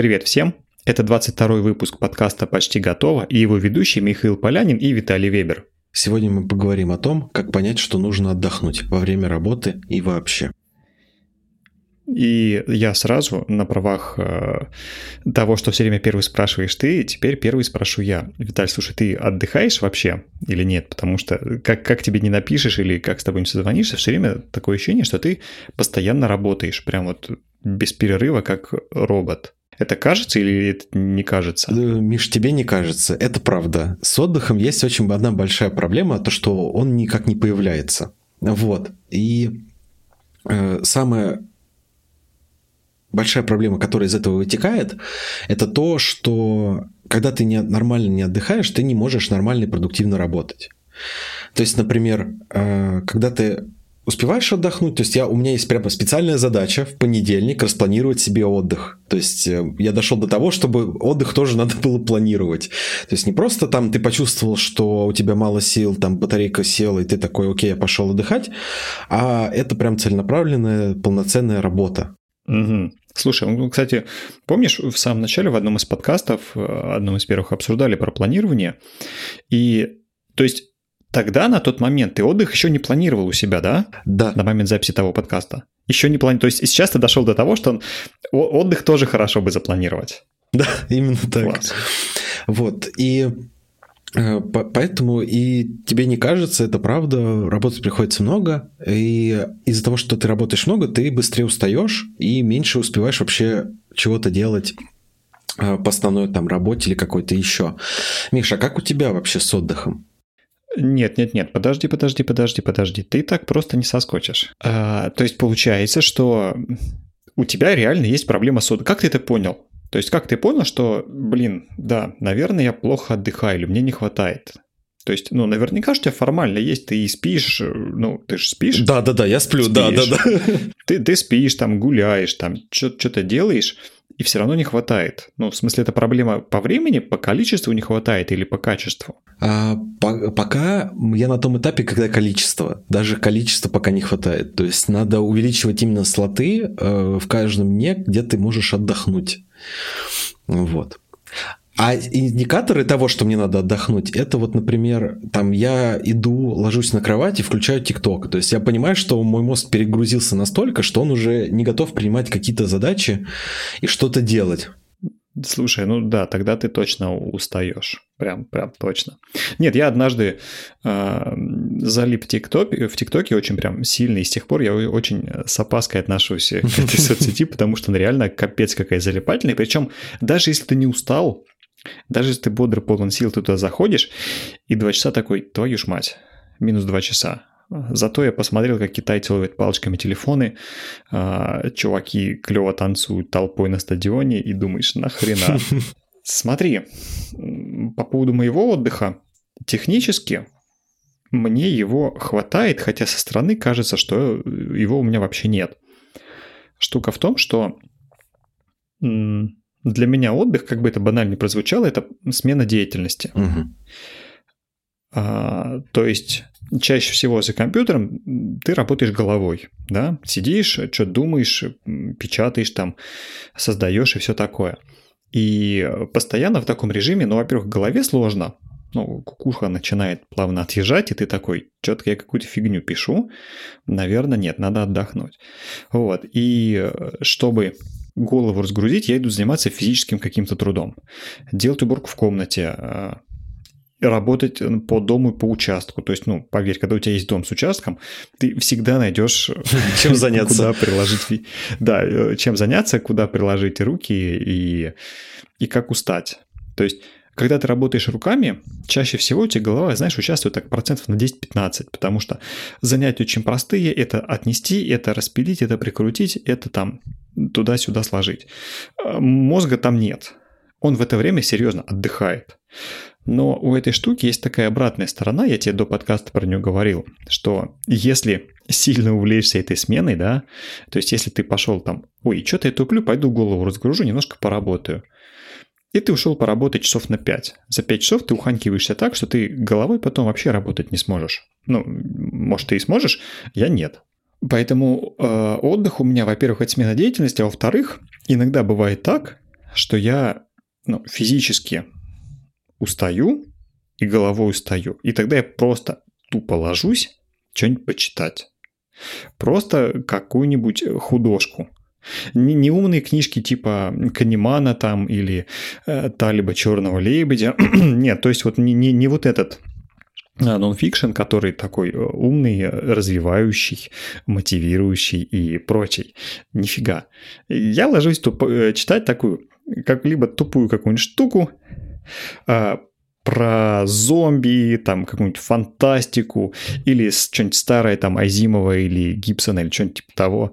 Привет всем! Это 22 выпуск подкаста «Почти готово» и его ведущие Михаил Полянин и Виталий Вебер. Сегодня мы поговорим о том, как понять, что нужно отдохнуть во время работы и вообще. И я сразу на правах э, того, что все время первый спрашиваешь ты, теперь первый спрошу я. Виталь, слушай, ты отдыхаешь вообще или нет? Потому что как, как тебе не напишешь или как с тобой не созвонишься, все время такое ощущение, что ты постоянно работаешь, прям вот без перерыва, как робот. Это кажется или это не кажется? Миш, тебе не кажется. Это правда. С отдыхом есть очень одна большая проблема, то, что он никак не появляется. Вот. И э, самое большая проблема, которая из этого вытекает, это то, что когда ты не, нормально не отдыхаешь, ты не можешь нормально и продуктивно работать. То есть, например, э, когда ты успеваешь отдохнуть? То есть я, у меня есть прямо специальная задача в понедельник распланировать себе отдых. То есть э, я дошел до того, чтобы отдых тоже надо было планировать. То есть не просто там ты почувствовал, что у тебя мало сил, там батарейка села, и ты такой, окей, я пошел отдыхать, а это прям целенаправленная, полноценная работа. Угу. Слушай, ну, кстати, помнишь, в самом начале в одном из подкастов, э, одном из первых обсуждали про планирование, и то есть Тогда, на тот момент, ты отдых еще не планировал у себя, да? Да. На момент записи того подкаста. Еще не планировал. То есть сейчас ты дошел до того, что отдых тоже хорошо бы запланировать. Да, именно так. Класс. Вот. И э, Поэтому и тебе не кажется, это правда, работать приходится много, и из-за того, что ты работаешь много, ты быстрее устаешь и меньше успеваешь вообще чего-то делать э, по основной там работе или какой-то еще. Миша, а как у тебя вообще с отдыхом? Нет, нет, нет, подожди, подожди, подожди, подожди. Ты так просто не соскочишь. А, то есть получается, что у тебя реально есть проблема с отдыхом. Как ты это понял? То есть как ты понял, что, блин, да, наверное, я плохо отдыхаю или мне не хватает? То есть, ну, наверняка у тебя формально есть, ты и спишь, ну, ты же спишь. Да-да-да, я сплю, да-да-да. Ты, ты спишь, там, гуляешь, там, что-то делаешь, и все равно не хватает. Ну, в смысле, это проблема по времени, по количеству не хватает или по качеству? А, по, пока я на том этапе, когда количество. Даже количество пока не хватает. То есть надо увеличивать именно слоты э, в каждом дне, где ты можешь отдохнуть. Вот. А индикаторы того, что мне надо отдохнуть, это вот, например, там я иду, ложусь на кровать и включаю ТикТок. То есть я понимаю, что мой мозг перегрузился настолько, что он уже не готов принимать какие-то задачи и что-то делать. Слушай, ну да, тогда ты точно устаешь. Прям, прям точно. Нет, я однажды э, залип ТикТоке, в ТикТоке очень прям сильно, и с тех пор я очень с опаской отношусь к этой соцсети, потому что она реально капец какая залипательная. Причем даже если ты не устал, даже если ты бодро полон сил, ты туда заходишь, и два часа такой, твою ж мать, минус два часа. Зато я посмотрел, как китайцы ловят палочками телефоны, а, чуваки клево танцуют толпой на стадионе, и думаешь, нахрена? Смотри, по поводу моего отдыха, технически мне его хватает, хотя со стороны кажется, что его у меня вообще нет. Штука в том, что для меня отдых, как бы это банально прозвучало, это смена деятельности. Угу. А, то есть чаще всего за компьютером ты работаешь головой, да, сидишь, что думаешь, печатаешь там, создаешь и все такое. И постоянно в таком режиме, ну, во-первых, голове сложно, ну, кукуха начинает плавно отъезжать, и ты такой, что-то я какую-то фигню пишу, наверное, нет, надо отдохнуть. Вот, и чтобы голову разгрузить, я иду заниматься физическим каким-то трудом. Делать уборку в комнате, э, работать по дому и по участку. То есть, ну, поверь, когда у тебя есть дом с участком, ты всегда найдешь чем заняться, куда приложить, да, э, чем заняться, куда приложить руки и и как устать. То есть когда ты работаешь руками, чаще всего у тебя голова, знаешь, участвует так процентов на 10-15, потому что занятия очень простые, это отнести, это распилить, это прикрутить, это там туда-сюда сложить. А, мозга там нет. Он в это время серьезно отдыхает. Но у этой штуки есть такая обратная сторона, я тебе до подкаста про нее говорил, что если сильно увлечься этой сменой, да, то есть если ты пошел там, ой, что-то я туплю, пойду голову разгружу, немножко поработаю – и ты ушел поработать часов на 5. За 5 часов ты уханькиваешься так, что ты головой потом вообще работать не сможешь. Ну, может, ты и сможешь, я нет. Поэтому э, отдых у меня, во-первых, это смена деятельности, а во-вторых, иногда бывает так, что я ну, физически устаю и головой устаю. И тогда я просто тупо ложусь что-нибудь почитать. Просто какую-нибудь художку. Не, не умные книжки типа Канемана там или э, Талиба Черного Лебедя. Нет, то есть вот не, не, не вот этот а, нонфикшн, который такой э, умный, развивающий, мотивирующий и прочий. Нифига. Я ложусь туп- э, читать такую, как либо тупую какую-нибудь штуку, а, про зомби, там какую-нибудь фантастику, или что-нибудь старое, там, Азимова или Гибсона, или что-нибудь типа того.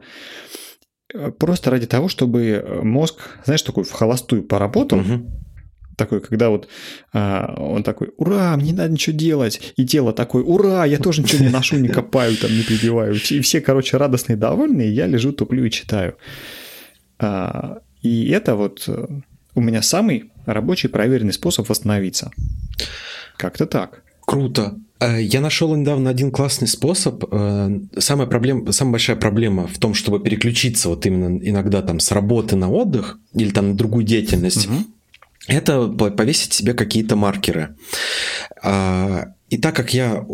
Э, просто ради того, чтобы мозг, знаешь, такой в холостую поработал, угу. такой, когда вот а, он такой, ура, мне не надо ничего делать, и тело такое, ура, я тоже ничего не ношу, не копаю, там, не прибиваю, и все, короче, радостные, довольные, я лежу, туплю и читаю. А, и это вот э, у меня самый рабочий проверенный способ восстановиться. Как-то так. Круто. Э, я нашел недавно один классный способ. Э, самая, проблема, самая большая проблема в том, чтобы переключиться вот именно иногда там с работы на отдых или там на другую деятельность. Угу. Это повесить себе какие-то маркеры. А, и так как я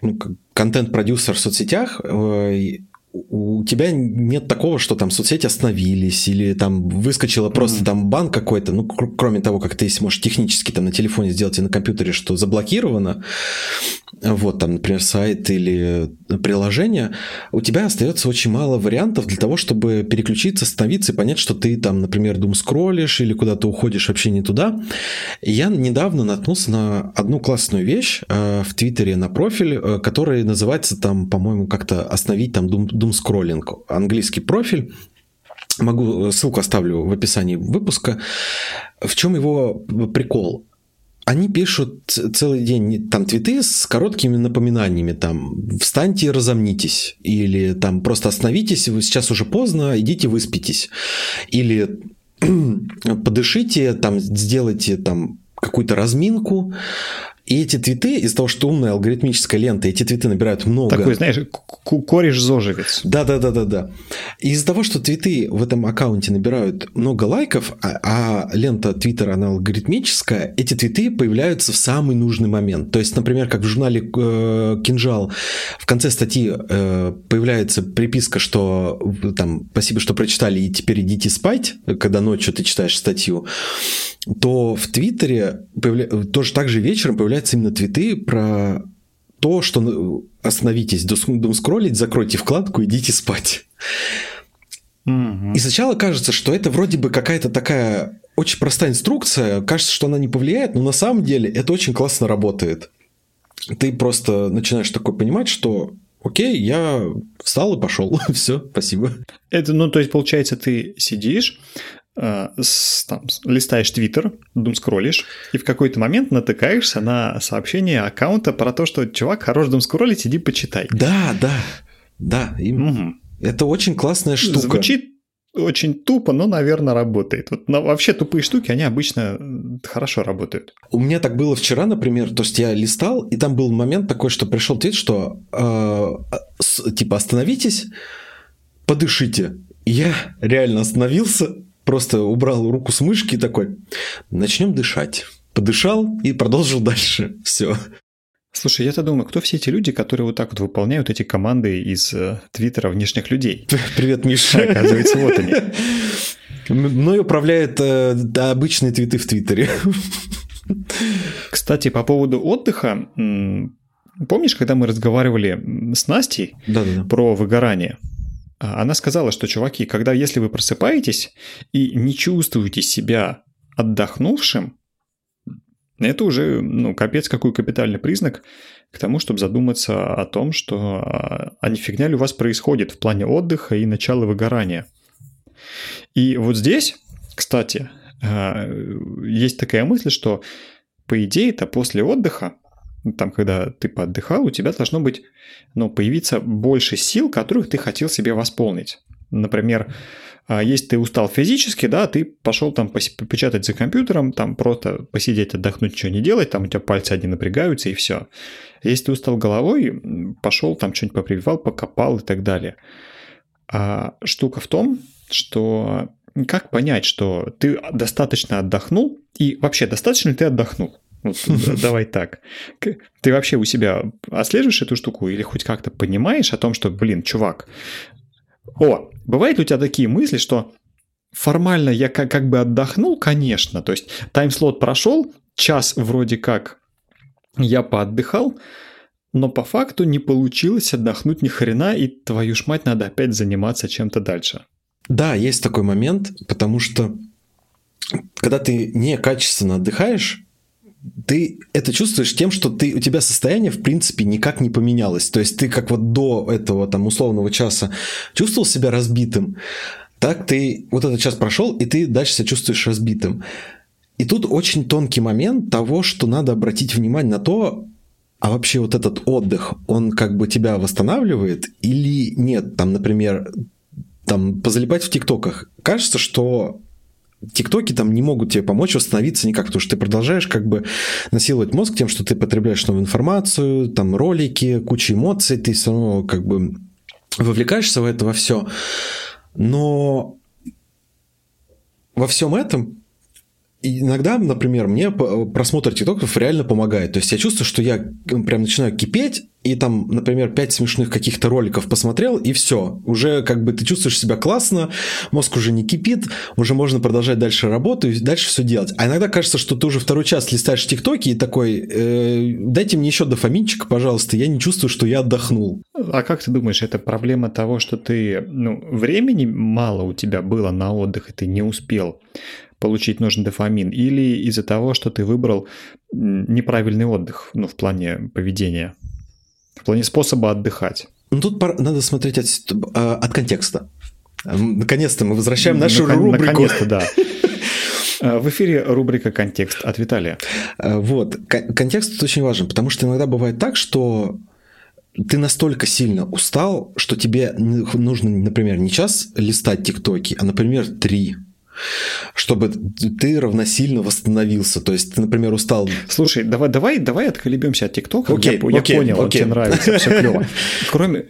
ну, контент-продюсер в соцсетях, э, у тебя нет такого, что там соцсети остановились или там выскочило просто mm-hmm. там бан какой-то, ну, кр- кроме того, как ты можешь технически там на телефоне сделать и на компьютере, что заблокировано, вот там, например, сайт или приложение, у тебя остается очень мало вариантов для того, чтобы переключиться, остановиться и понять, что ты там, например, дум скроллишь или куда-то уходишь вообще не туда. Я недавно наткнулся на одну классную вещь э, в Твиттере на профиль, э, который называется там, по-моему, как-то остановить там дум, скроллинг. Английский профиль. Могу, ссылку оставлю в описании выпуска. В чем его прикол? они пишут целый день там твиты с короткими напоминаниями, там «встаньте и разомнитесь», или там «просто остановитесь, вы сейчас уже поздно, идите выспитесь», или «подышите, там сделайте там какую-то разминку», и эти твиты, из-за того, что умная алгоритмическая лента, эти твиты набирают много. Такой, знаешь, кореш-зожевец. Да-да-да-да-да. Из-за того, что твиты в этом аккаунте набирают много лайков, а, а лента Твиттера, она алгоритмическая, эти твиты появляются в самый нужный момент. То есть, например, как в журнале э, «Кинжал» в конце статьи э, появляется приписка, что там «Спасибо, что прочитали, и теперь идите спать», когда ночью ты читаешь статью, то в Твиттере появля... тоже так же вечером появляется появляются именно твиты про то, что остановитесь, дум скроллить, закройте вкладку, идите спать. И сначала кажется, что это вроде бы какая-то такая очень простая инструкция, кажется, что она не повлияет, но на самом деле это очень классно работает. Ты просто начинаешь такой понимать, что окей, я встал и пошел. Все, спасибо. Это, ну, то есть, получается, ты сидишь, с, там, листаешь Твиттер, дум скроллишь, и в какой-то момент натыкаешься на сообщение аккаунта про то, что чувак, хорош дум скроллить, иди почитай. Да, да, да. Им... Угу. Это очень классная штука. Звучит очень тупо, но, наверное, работает. Вот но вообще тупые штуки, они обычно хорошо работают. У меня так было вчера, например, то есть я листал, и там был момент такой, что пришел твит, что э, с, типа остановитесь, подышите. я реально остановился, просто убрал руку с мышки такой, начнем дышать. Подышал и продолжил дальше. Все. Слушай, я-то думаю, кто все эти люди, которые вот так вот выполняют эти команды из э, твиттера внешних людей? Привет, Миша. Оказывается, вот они. Мной управляют э, обычные твиты в Твиттере. Кстати, по поводу отдыха, помнишь, когда мы разговаривали с Настей да -да -да. про выгорание? А, она сказала, что, чуваки, когда если вы просыпаетесь и не чувствуете себя отдохнувшим, это уже, ну, капец какой капитальный признак к тому, чтобы задуматься о том, что а, а не фигня ли у вас происходит в плане отдыха и начала выгорания. И вот здесь, кстати, а, есть такая мысль, что по идее это после отдыха там, когда ты поотдыхал, у тебя должно быть, ну, появиться больше сил, которых ты хотел себе восполнить. Например, а, если ты устал физически, да, ты пошел там попечатать за компьютером, там просто посидеть, отдохнуть, ничего не делать, там у тебя пальцы одни напрягаются и все. Если ты устал головой, пошел там что-нибудь попрививал, покопал и так далее. А штука в том, что как понять, что ты достаточно отдохнул, и вообще достаточно ли ты отдохнул? Давай так. Ты вообще у себя отслеживаешь эту штуку или хоть как-то понимаешь о том, что, блин, чувак, о, бывают у тебя такие мысли, что формально я как, как бы отдохнул, конечно, то есть тайм-слот прошел, час вроде как я поотдыхал, но по факту не получилось отдохнуть ни хрена, и твою ж мать надо опять заниматься чем-то дальше. Да, есть такой момент, потому что когда ты некачественно отдыхаешь, ты это чувствуешь тем, что ты, у тебя состояние, в принципе, никак не поменялось. То есть ты как вот до этого там условного часа чувствовал себя разбитым, так ты вот этот час прошел, и ты дальше себя чувствуешь разбитым. И тут очень тонкий момент того, что надо обратить внимание на то, а вообще вот этот отдых, он как бы тебя восстанавливает или нет? Там, например, там позалипать в ТикТоках. Кажется, что ТикТоки там не могут тебе помочь восстановиться никак, потому что ты продолжаешь как бы насиловать мозг тем, что ты потребляешь новую информацию, там ролики, куча эмоций, ты все равно как бы вовлекаешься в это во все. Но во всем этом иногда, например, мне просмотр тиктоков реально помогает. То есть я чувствую, что я прям начинаю кипеть, и там, например, пять смешных каких-то роликов посмотрел, и все. Уже как бы ты чувствуешь себя классно, мозг уже не кипит, уже можно продолжать дальше работу и дальше все делать. А иногда кажется, что ты уже второй час листаешь тиктоки и такой, э, дайте мне еще дофаминчик, пожалуйста, я не чувствую, что я отдохнул. А как ты думаешь, это проблема того, что ты, ну, времени мало у тебя было на отдых, и ты не успел получить нужный дофамин, или из-за того, что ты выбрал неправильный отдых, ну, в плане поведения, в плане способа отдыхать. Ну, тут надо смотреть от, а, от контекста. Наконец-то мы возвращаем нашу Након- рубрику. Наконец-то, да. А, в эфире рубрика «Контекст» от Виталия. А, вот. Контекст тут очень важен, потому что иногда бывает так, что ты настолько сильно устал, что тебе нужно, например, не час листать тиктоки, а, например, три чтобы ты равносильно восстановился. То есть ты, например, устал. Слушай, давай, давай, давай отколебемся от ТикТока. Окей, я, окей, я понял, окей. тебе нравится, все клево. Кроме,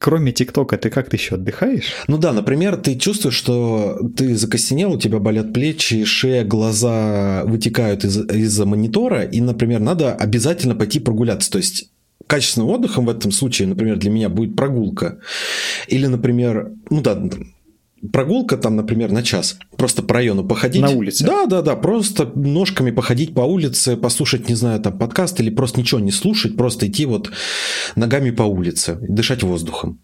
Кроме ТикТока, ты как-то еще отдыхаешь? Ну да, например, ты чувствуешь, что ты закостенел, у тебя болят плечи, шея, глаза вытекают из- из-за монитора, и, например, надо обязательно пойти прогуляться. То есть качественным отдыхом в этом случае, например, для меня будет прогулка. Или, например, ну да, прогулка там, например, на час. Просто по району походить. На улице? Да, да, да. Просто ножками походить по улице, послушать, не знаю, там подкаст или просто ничего не слушать, просто идти вот ногами по улице, дышать воздухом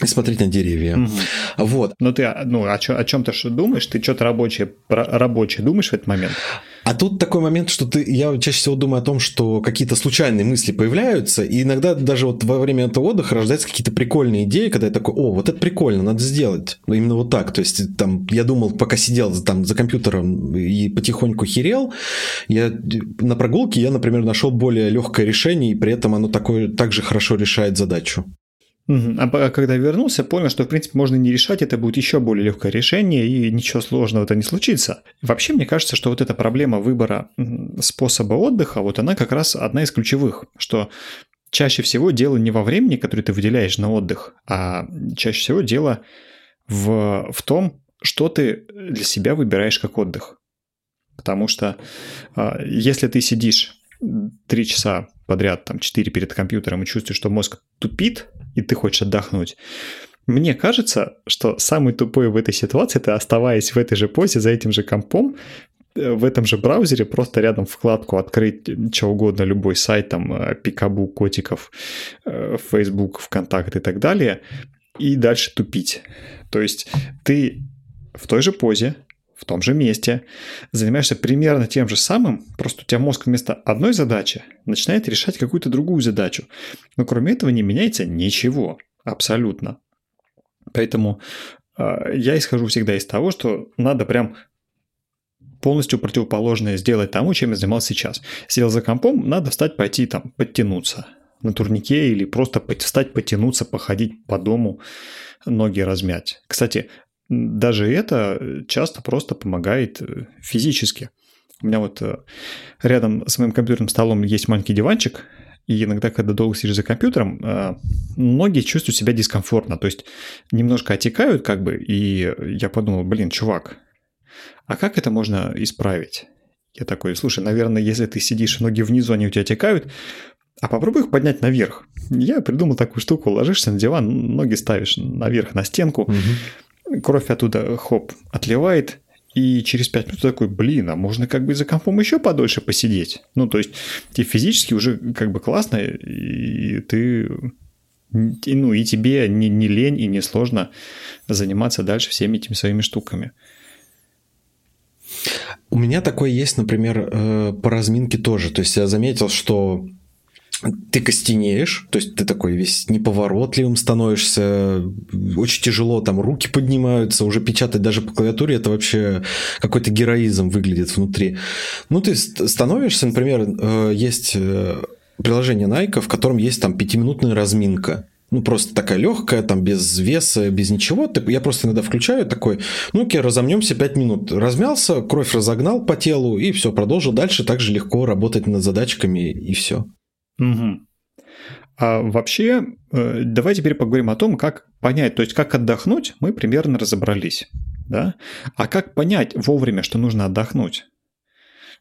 и смотреть на деревья. Угу. Вот. Но ты ну, о, чем, о чем-то что думаешь? Ты что-то рабочее, рабочее думаешь в этот момент? А тут такой момент, что ты, я чаще всего думаю о том, что какие-то случайные мысли появляются, и иногда даже вот во время этого отдыха рождаются какие-то прикольные идеи, когда я такой, о, вот это прикольно, надо сделать. Именно вот так. То есть там я думал, пока сидел там за компьютером и потихоньку херел, я на прогулке я, например, нашел более легкое решение, и при этом оно такое также хорошо решает задачу. А когда вернулся, понял, что, в принципе, можно не решать, это будет еще более легкое решение, и ничего сложного-то не случится. Вообще, мне кажется, что вот эта проблема выбора способа отдыха, вот она как раз одна из ключевых, что чаще всего дело не во времени, которое ты выделяешь на отдых, а чаще всего дело в, в том, что ты для себя выбираешь как отдых. Потому что а, если ты сидишь три часа подряд, там, четыре перед компьютером и чувствуешь, что мозг тупит, и ты хочешь отдохнуть, мне кажется, что самый тупой в этой ситуации, это оставаясь в этой же позе, за этим же компом, э, в этом же браузере просто рядом вкладку открыть что угодно, любой сайт, там, э, Пикабу, котиков, э, Facebook, ВКонтакт и так далее, и дальше тупить. То есть ты в той же позе, в том же месте, занимаешься примерно тем же самым, просто у тебя мозг вместо одной задачи начинает решать какую-то другую задачу. Но кроме этого не меняется ничего, абсолютно. Поэтому э, я исхожу всегда из того, что надо прям полностью противоположное сделать тому, чем я занимался сейчас. Сидел за компом, надо встать, пойти там, подтянуться на турнике или просто встать, потянуться, походить по дому, ноги размять. Кстати, даже это э, часто просто помогает э, физически. У меня вот э, рядом с моим компьютерным столом есть маленький диванчик, и иногда, когда долго сидишь за компьютером, ноги чувствуют себя дискомфортно, то есть немножко отекают как бы, и я подумал, блин, чувак, а как это можно исправить? Я такой, слушай, наверное, если ты сидишь, ноги внизу, они у тебя текают, а попробуй их поднять наверх. Я придумал такую штуку, ложишься на диван, ноги ставишь наверх на стенку, угу. Кровь оттуда, хоп, отливает, и через 5 минут такой, блин, а можно как бы за компом еще подольше посидеть. Ну, то есть, тебе физически уже как бы классно, и ты ну, и тебе не, не лень и не сложно заниматься дальше всеми этими своими штуками. У меня такое есть, например, э, по разминке тоже. То есть я заметил, что ты костенеешь, то есть ты такой весь неповоротливым становишься, очень тяжело, там руки поднимаются, уже печатать даже по клавиатуре, это вообще какой-то героизм выглядит внутри. Ну, ты становишься, например, э, есть э, приложение Nike, в котором есть там пятиминутная разминка. Ну, просто такая легкая, там, без веса, без ничего. Я просто иногда включаю такой, ну, окей, разомнемся 5 минут. Размялся, кровь разогнал по телу, и все, продолжил дальше так же легко работать над задачками, и все. Угу. А вообще, э, давай теперь поговорим о том, как понять, то есть как отдохнуть, мы примерно разобрались, да? А как понять вовремя, что нужно отдохнуть?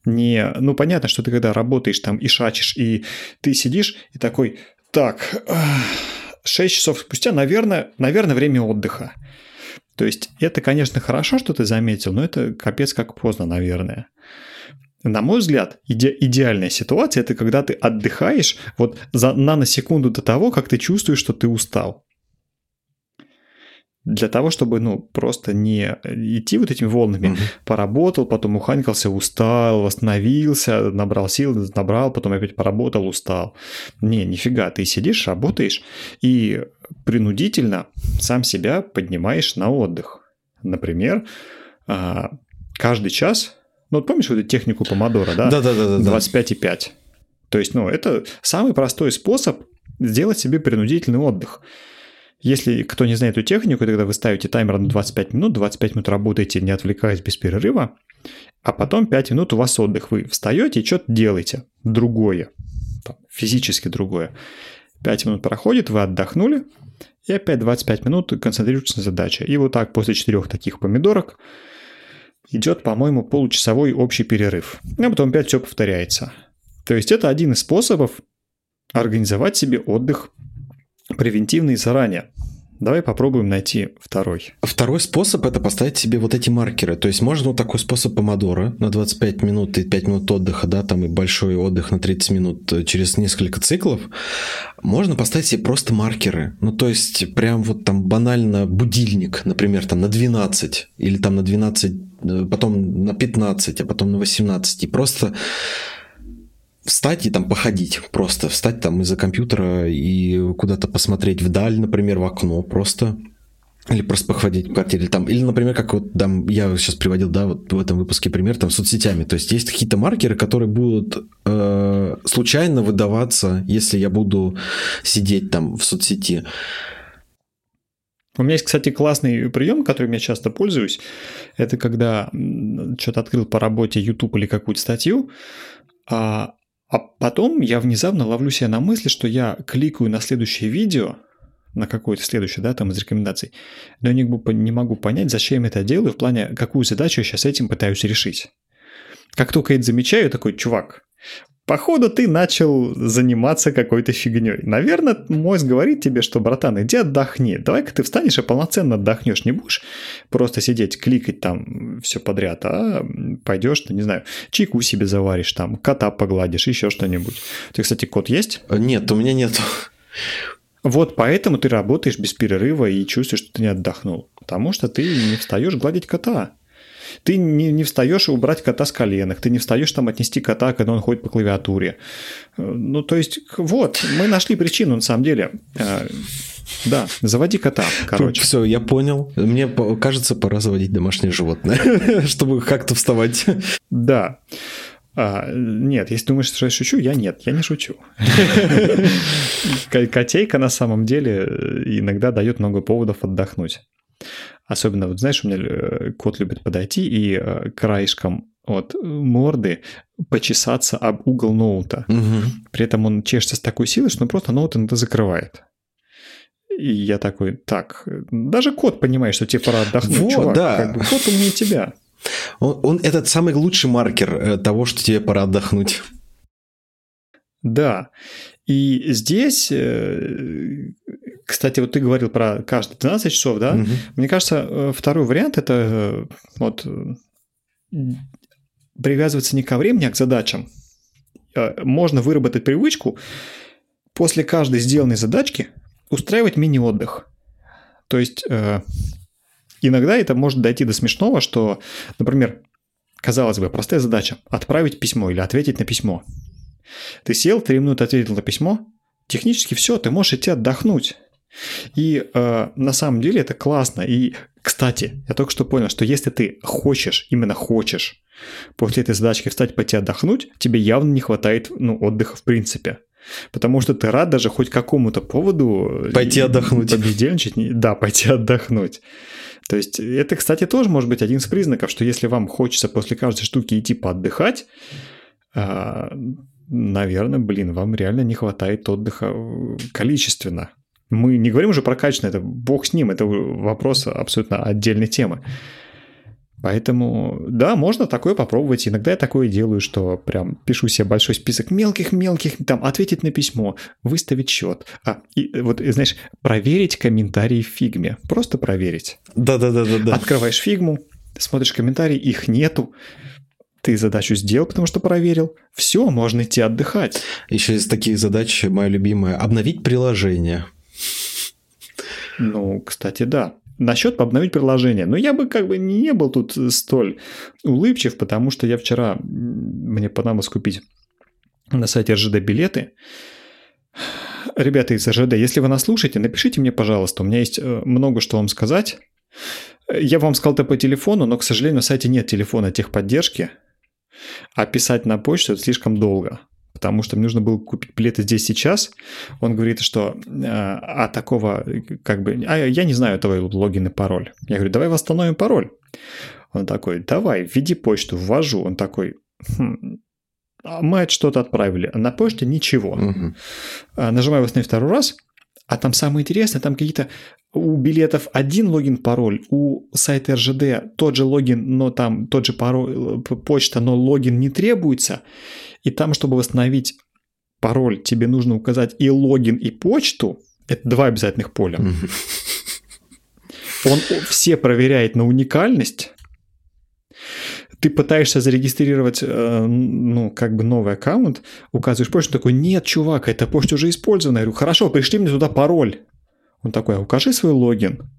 Не, ну понятно, что ты когда работаешь там и шачишь, и ты сидишь и такой, так, 6 часов спустя, наверное, наверное, время отдыха. То есть это, конечно, хорошо, что ты заметил, но это капец как поздно, наверное. На мой взгляд, иде- идеальная ситуация – это когда ты отдыхаешь вот за наносекунду до того, как ты чувствуешь, что ты устал. Для того, чтобы, ну, просто не идти вот этими волнами. Угу. Поработал, потом уханькался, устал, восстановился, набрал сил, набрал, потом опять поработал, устал. Не, нифига, ты сидишь, работаешь и принудительно сам себя поднимаешь на отдых. Например, а, каждый час ну, вот помнишь вот эту технику помодора, да? Да-да-да. 25,5. То есть, ну, это самый простой способ сделать себе принудительный отдых. Если кто не знает эту технику, тогда вы ставите таймер на 25 минут, 25 минут работаете, не отвлекаясь без перерыва, а потом 5 минут у вас отдых. Вы встаете и что-то делаете другое, там, физически другое. 5 минут проходит, вы отдохнули, и опять 25 минут концентрируйтесь на задаче. И вот так после четырех таких помидорок идет, по-моему, получасовой общий перерыв. А потом опять все повторяется. То есть это один из способов организовать себе отдых превентивный заранее. Давай попробуем найти второй. Второй способ – это поставить себе вот эти маркеры. То есть можно вот такой способ помодора на 25 минут и 5 минут отдыха, да, там и большой отдых на 30 минут э, через несколько циклов. Можно поставить себе просто маркеры. Ну, то есть прям вот там банально будильник, например, там на 12 или там на 12, э, потом на 15, а потом на 18. И просто встать и там походить, просто встать там из-за компьютера и куда-то посмотреть вдаль, например, в окно просто. Или просто походить в квартире. Там, или, например, как вот там я сейчас приводил, да, вот в этом выпуске пример, там, соцсетями. То есть есть какие-то маркеры, которые будут э, случайно выдаваться, если я буду сидеть там в соцсети. У меня есть, кстати, классный прием, которым я часто пользуюсь. Это когда что-то открыл по работе YouTube или какую-то статью, а а потом я внезапно ловлю себя на мысли, что я кликаю на следующее видео, на какое-то следующее, да, там из рекомендаций, но я не могу понять, зачем я это делаю, в плане, какую задачу я сейчас этим пытаюсь решить. Как только я это замечаю, я такой, чувак, Походу, ты начал заниматься какой-то фигней. Наверное, мозг говорит тебе, что, братан, иди отдохни. Давай-ка ты встанешь и полноценно отдохнешь. Не будешь просто сидеть, кликать там все подряд, а пойдешь, ну, не знаю, чайку себе заваришь, там, кота погладишь, еще что-нибудь. Ты, кстати, кот есть? Нет, у меня нет. Вот поэтому ты работаешь без перерыва и чувствуешь, что ты не отдохнул. Потому что ты не встаешь гладить кота. Ты не, не встаешь убрать кота с коленок, ты не встаешь там отнести кота, когда он ходит по клавиатуре. Э, ну, то есть, вот, мы нашли причину, на самом деле. Э, да, заводи кота, короче. Все, я понял. Мне кажется, пора заводить домашнее животное, чтобы как-то вставать. Да. А, нет, если думаешь, что я шучу, я нет, я не шучу. Котейка на самом деле иногда дает много поводов отдохнуть. Особенно, вот знаешь, у меня э, кот любит подойти и э, краешком от морды почесаться об угол ноута. Угу. При этом он чешется с такой силой, что он просто ноут иногда закрывает. И я такой, так, даже кот понимает, что тебе пора отдохнуть, Вот, чувак. да. Как бы, кот умнее тебя. Он, он этот самый лучший маркер э, того, что тебе пора отдохнуть. Да. И здесь, э, кстати, вот ты говорил про каждые 12 часов, да? Мгм. Мне кажется, э, второй вариант это э, вот э, привязываться не ко времени, а к задачам. Можно выработать привычку после каждой сделанной задачки устраивать мини-отдых. То есть иногда это может дойти до смешного, что, например, казалось бы, простая задача – отправить письмо или ответить на письмо. Ты сел, три минуты ответил на письмо, технически все, ты можешь идти отдохнуть. И э, на самом деле это классно. И, кстати, я только что понял, что если ты хочешь, именно хочешь, после этой задачки встать, пойти отдохнуть, тебе явно не хватает ну, отдыха в принципе. Потому что ты рад даже хоть какому-то поводу... Пойти и- отдохнуть. Побездельничать. Да, пойти отдохнуть. То есть это, кстати, тоже может быть один из признаков, что если вам хочется после каждой штуки идти поотдыхать, а, наверное, блин, вам реально не хватает отдыха э, количественно. Мы не говорим уже про качество, это бог с ним, это вопрос абсолютно отдельной темы. Поэтому, да, можно такое попробовать. Иногда я такое делаю, что прям пишу себе большой список мелких-мелких, там, ответить на письмо, выставить счет. А, и вот, и, знаешь, проверить комментарии в фигме. Просто проверить. Да-да-да-да-да. Открываешь фигму, смотришь комментарии, их нету. Ты задачу сделал, потому что проверил. Все, можно идти отдыхать. Еще из таких задач моя любимая – обновить приложение. Ну, кстати, да. Насчет обновить приложение. Но я бы как бы не был тут столь улыбчив, потому что я вчера, мне понадобилось купить на сайте РЖД билеты. Ребята из РЖД, если вы нас слушаете, напишите мне, пожалуйста. У меня есть э, много что вам сказать. Я вам сказал это по телефону, но, к сожалению, на сайте нет телефона техподдержки, а писать на почту это слишком долго. Потому что мне нужно было купить билеты здесь сейчас. Он говорит, что э, а такого, как бы, а я не знаю твой логин и пароль. Я говорю, давай восстановим пароль. Он такой, давай, введи почту, ввожу. Он такой, «Хм, а мы что-то отправили, а на почте ничего. А, Нажимаю восстановить второй раз, а там самое интересное, там какие-то у билетов один логин, пароль, у сайта РЖД тот же логин, но там тот же пароль, э, почта, но логин не требуется. И там, чтобы восстановить пароль, тебе нужно указать и логин, и почту. Это два обязательных поля. Он все проверяет на уникальность. Ты пытаешься зарегистрировать, э, ну, как бы новый аккаунт, указываешь почту, такой, нет, чувак, эта почта уже использована. Я говорю, хорошо, пришли мне туда пароль. Он такой, а укажи свой логин.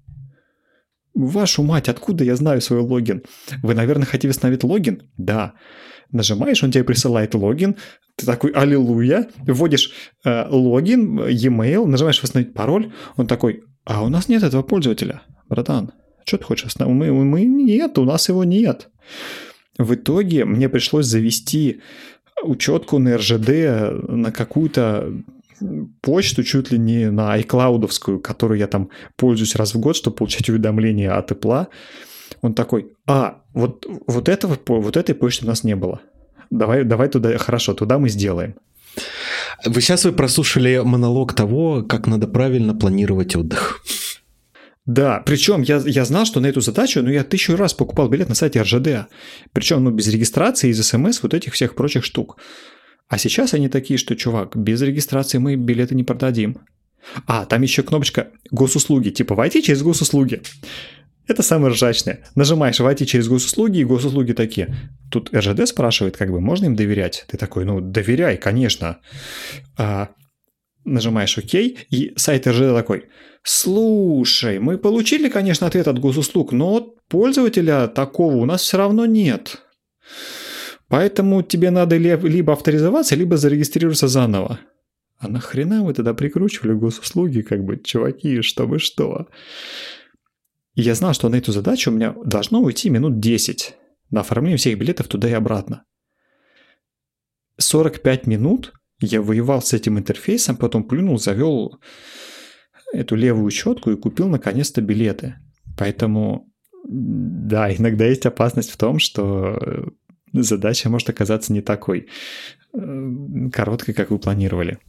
Вашу мать, откуда я знаю свой логин? Вы, наверное, хотите восстановить логин? Да. Нажимаешь, он тебе присылает логин, ты такой, аллилуйя, вводишь э, логин, e-mail, нажимаешь восстановить пароль, он такой, а у нас нет этого пользователя, братан, что ты хочешь? Мы, мы нет, у нас его нет. В итоге мне пришлось завести учетку на РЖД на какую-то почту чуть ли не на iCloudовскую, которую я там пользуюсь раз в год, чтобы получать уведомления от Apple. Он такой, а, вот, вот, этого, вот этой почты у нас не было. Давай, давай туда, хорошо, туда мы сделаем. Вы сейчас вы прослушали монолог того, как надо правильно планировать отдых. Да, причем я, я знал, что на эту задачу, ну, я тысячу раз покупал билет на сайте РЖД. Причем, ну, без регистрации, из СМС, вот этих всех прочих штук. А сейчас они такие, что, чувак, без регистрации мы билеты не продадим. А, там еще кнопочка госуслуги, типа войти через госуслуги. Это самое ржачное. Нажимаешь войти через госуслуги, и госуслуги такие. Тут РЖД спрашивает, как бы, можно им доверять? Ты такой, ну, доверяй, конечно. А, нажимаешь ОК, и сайт РЖД такой, слушай, мы получили, конечно, ответ от госуслуг, но пользователя такого у нас все равно нет. Поэтому тебе надо ли- либо авторизоваться, либо зарегистрироваться заново. А нахрена вы тогда прикручивали госуслуги, как бы, чуваки, чтобы что? Я знал, что на эту задачу у меня должно уйти минут 10 на оформление всех билетов туда и обратно. 45 минут я воевал с этим интерфейсом, потом плюнул, завел эту левую четку и купил наконец-то билеты. Поэтому, да, иногда есть опасность в том, что задача может оказаться не такой э, короткой, как вы планировали.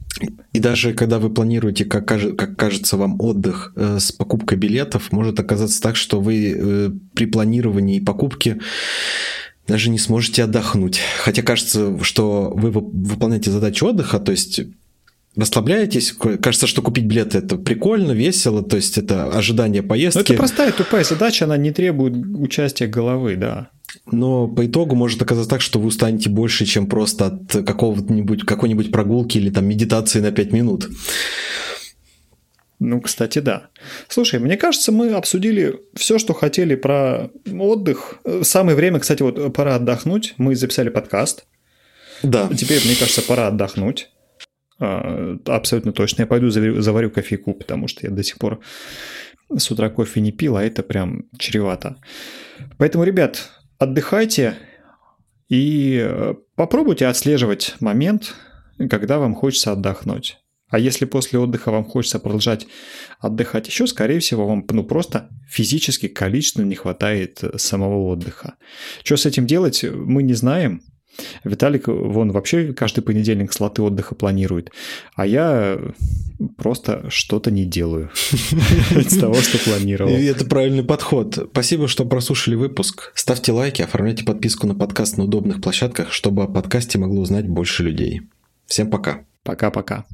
И даже когда вы планируете, как, как кажется вам, отдых э, с покупкой билетов, может оказаться так, что вы э, при планировании покупки даже не сможете отдохнуть. Хотя кажется, что вы выполняете задачу отдыха, то есть расслабляетесь, кажется, что купить билеты это прикольно, весело, то есть это ожидание поездки. Но это простая тупая задача, она не требует участия головы, да. Но по итогу может оказаться так, что вы устанете больше, чем просто от какого-нибудь, какой-нибудь прогулки или там медитации на 5 минут. Ну, кстати, да. Слушай, мне кажется, мы обсудили все, что хотели про отдых. Самое время, кстати, вот пора отдохнуть. Мы записали подкаст. Да. Теперь, мне кажется, пора отдохнуть. А, абсолютно точно. Я пойду заварю кофейку, потому что я до сих пор с утра кофе не пил, а это прям чревато. Поэтому, ребят, отдыхайте и э, попробуйте отслеживать момент, когда вам хочется отдохнуть. А если после отдыха вам хочется продолжать отдыхать еще, скорее всего, вам ну, просто физически, количественно не хватает э, самого отдыха. Что с этим делать, мы не знаем. Виталик, вон вообще каждый понедельник слоты отдыха планирует, а я просто что-то не делаю из того, что планировал. И это правильный подход. Спасибо, что прослушали выпуск. Ставьте лайки, оформляйте подписку на подкаст на удобных площадках, чтобы о подкасте могло узнать больше людей. Всем пока. Пока-пока.